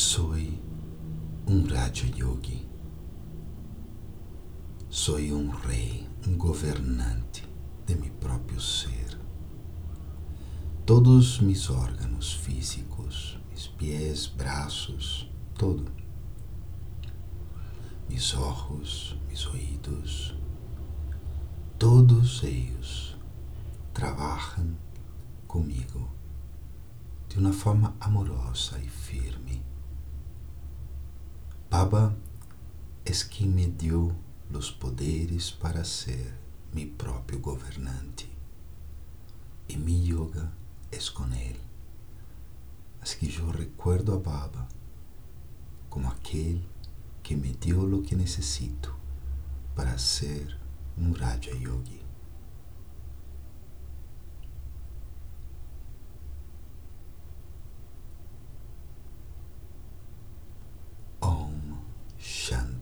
Soy um Raja Yogi. Soy um rei, um governante de meu próprio ser. Todos mis órgãos físicos, mis pés, braços, todo. Mis olhos, mis ouvidos, todos eles trabalham comigo de uma forma amorosa e. Baba es quem me deu os poderes para ser mi próprio governante. E mi yoga es com ele. Assim que eu recuerdo a Baba como aquele que me deu o que necessito para ser um Raja Yogi. 神